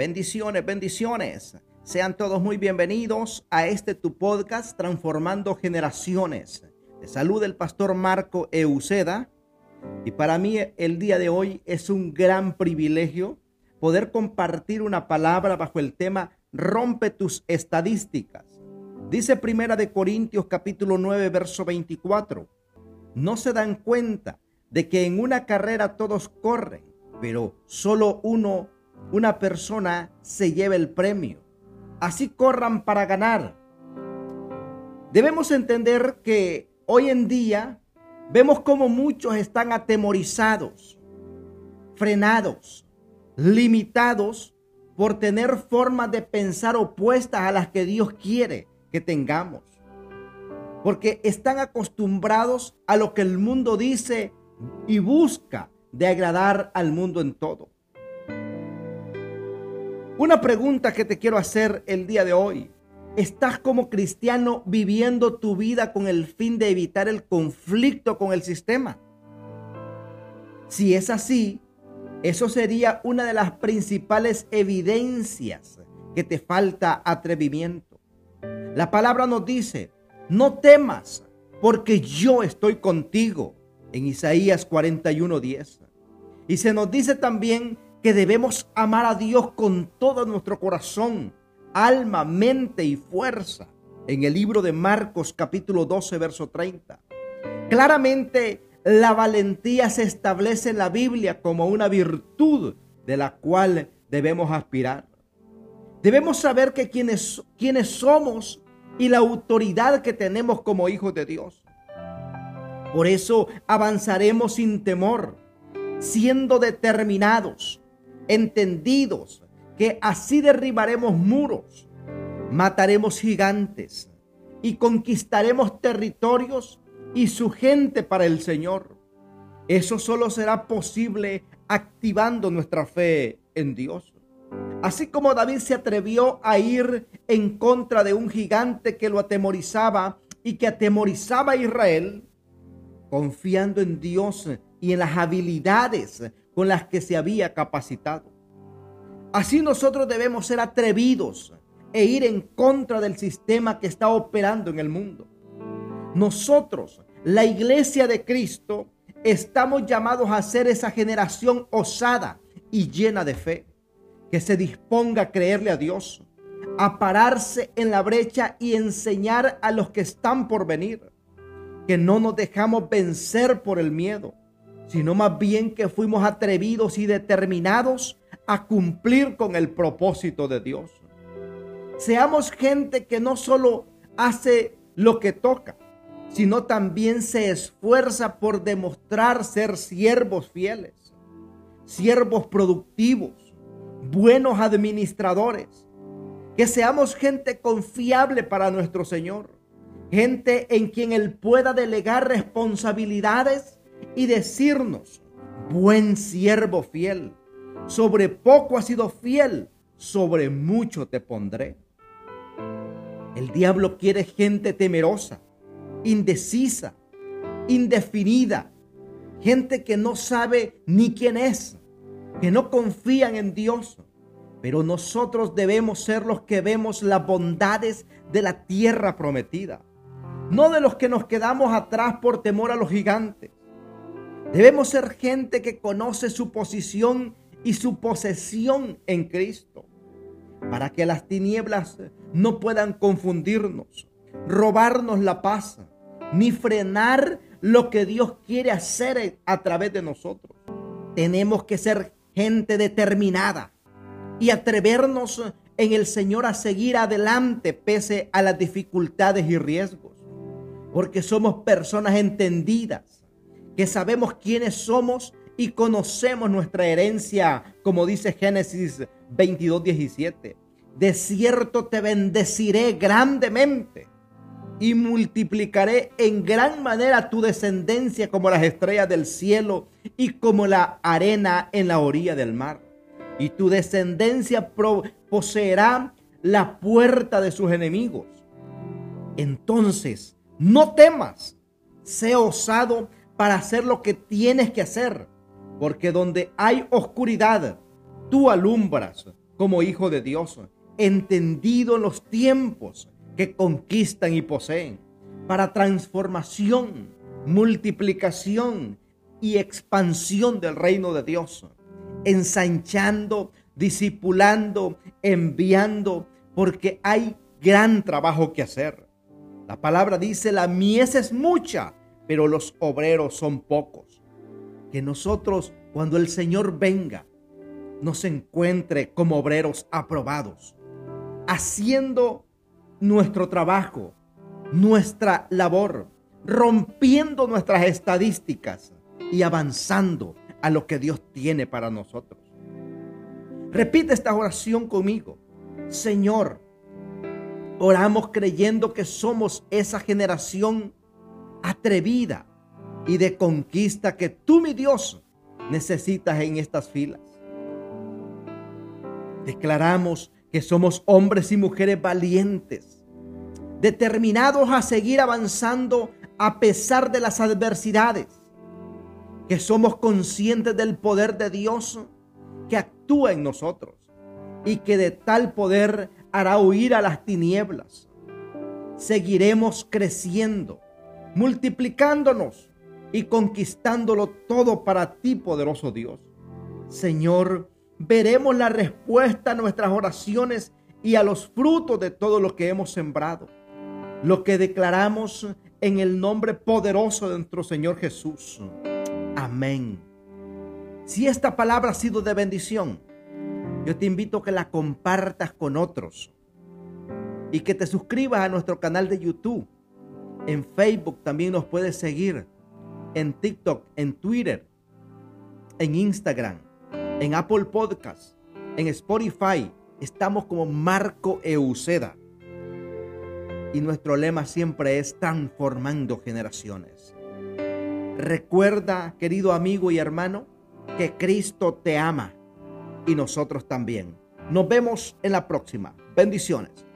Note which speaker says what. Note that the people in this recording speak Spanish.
Speaker 1: Bendiciones, bendiciones. Sean todos muy bienvenidos a este tu podcast Transformando Generaciones. De salud el pastor Marco Euceda. Y para mí el día de hoy es un gran privilegio poder compartir una palabra bajo el tema Rompe tus estadísticas. Dice Primera de Corintios capítulo 9 verso 24. No se dan cuenta de que en una carrera todos corren, pero solo uno una persona se lleve el premio. Así corran para ganar. Debemos entender que hoy en día vemos como muchos están atemorizados, frenados, limitados por tener formas de pensar opuestas a las que Dios quiere que tengamos. Porque están acostumbrados a lo que el mundo dice y busca de agradar al mundo en todo. Una pregunta que te quiero hacer el día de hoy. ¿Estás como cristiano viviendo tu vida con el fin de evitar el conflicto con el sistema? Si es así, eso sería una de las principales evidencias que te falta atrevimiento. La palabra nos dice, no temas, porque yo estoy contigo, en Isaías 41:10. Y se nos dice también que debemos amar a Dios con todo nuestro corazón, alma, mente y fuerza. En el libro de Marcos capítulo 12, verso 30. Claramente la valentía se establece en la Biblia como una virtud de la cual debemos aspirar. Debemos saber que quienes, quienes somos y la autoridad que tenemos como hijos de Dios. Por eso avanzaremos sin temor, siendo determinados, entendidos que así derribaremos muros, mataremos gigantes y conquistaremos territorios y su gente para el Señor. Eso solo será posible activando nuestra fe en Dios. Así como David se atrevió a ir en contra de un gigante que lo atemorizaba y que atemorizaba a Israel, confiando en Dios y en las habilidades con las que se había capacitado. Así nosotros debemos ser atrevidos e ir en contra del sistema que está operando en el mundo. Nosotros, la iglesia de Cristo, estamos llamados a ser esa generación osada y llena de fe, que se disponga a creerle a Dios, a pararse en la brecha y enseñar a los que están por venir, que no nos dejamos vencer por el miedo, sino más bien que fuimos atrevidos y determinados a cumplir con el propósito de Dios. Seamos gente que no solo hace lo que toca, sino también se esfuerza por demostrar ser siervos fieles, siervos productivos, buenos administradores, que seamos gente confiable para nuestro Señor, gente en quien Él pueda delegar responsabilidades y decirnos, buen siervo fiel, sobre poco has sido fiel, sobre mucho te pondré. El diablo quiere gente temerosa, indecisa, indefinida, gente que no sabe ni quién es, que no confían en Dios. Pero nosotros debemos ser los que vemos las bondades de la tierra prometida, no de los que nos quedamos atrás por temor a los gigantes. Debemos ser gente que conoce su posición y su posesión en Cristo, para que las tinieblas no puedan confundirnos, robarnos la paz, ni frenar lo que Dios quiere hacer a través de nosotros. Tenemos que ser gente determinada y atrevernos en el Señor a seguir adelante pese a las dificultades y riesgos, porque somos personas entendidas que sabemos quiénes somos y conocemos nuestra herencia, como dice Génesis 22, 17. De cierto te bendeciré grandemente y multiplicaré en gran manera tu descendencia como las estrellas del cielo y como la arena en la orilla del mar. Y tu descendencia poseerá la puerta de sus enemigos. Entonces, no temas, sé osado para hacer lo que tienes que hacer. Porque donde hay oscuridad, tú alumbras como hijo de Dios, entendido en los tiempos que conquistan y poseen, para transformación, multiplicación y expansión del reino de Dios, ensanchando, discipulando, enviando, porque hay gran trabajo que hacer. La palabra dice, la mies es mucha, pero los obreros son pocos. Que nosotros, cuando el Señor venga, nos encuentre como obreros aprobados, haciendo nuestro trabajo, nuestra labor, rompiendo nuestras estadísticas y avanzando a lo que Dios tiene para nosotros. Repite esta oración conmigo. Señor, oramos creyendo que somos esa generación atrevida y de conquista que tú, mi Dios, necesitas en estas filas. Declaramos que somos hombres y mujeres valientes, determinados a seguir avanzando a pesar de las adversidades, que somos conscientes del poder de Dios que actúa en nosotros y que de tal poder hará huir a las tinieblas. Seguiremos creciendo, multiplicándonos y conquistándolo todo para ti, poderoso Dios. Señor, veremos la respuesta a nuestras oraciones y a los frutos de todo lo que hemos sembrado. Lo que declaramos en el nombre poderoso de nuestro Señor Jesús. Amén. Si esta palabra ha sido de bendición, yo te invito a que la compartas con otros y que te suscribas a nuestro canal de YouTube. En Facebook también nos puedes seguir. En TikTok, en Twitter, en Instagram en Apple Podcast, en Spotify. Estamos como Marco Euceda. Y nuestro lema siempre es transformando generaciones. Recuerda, querido amigo y hermano, que Cristo te ama y nosotros también. Nos vemos en la próxima. Bendiciones.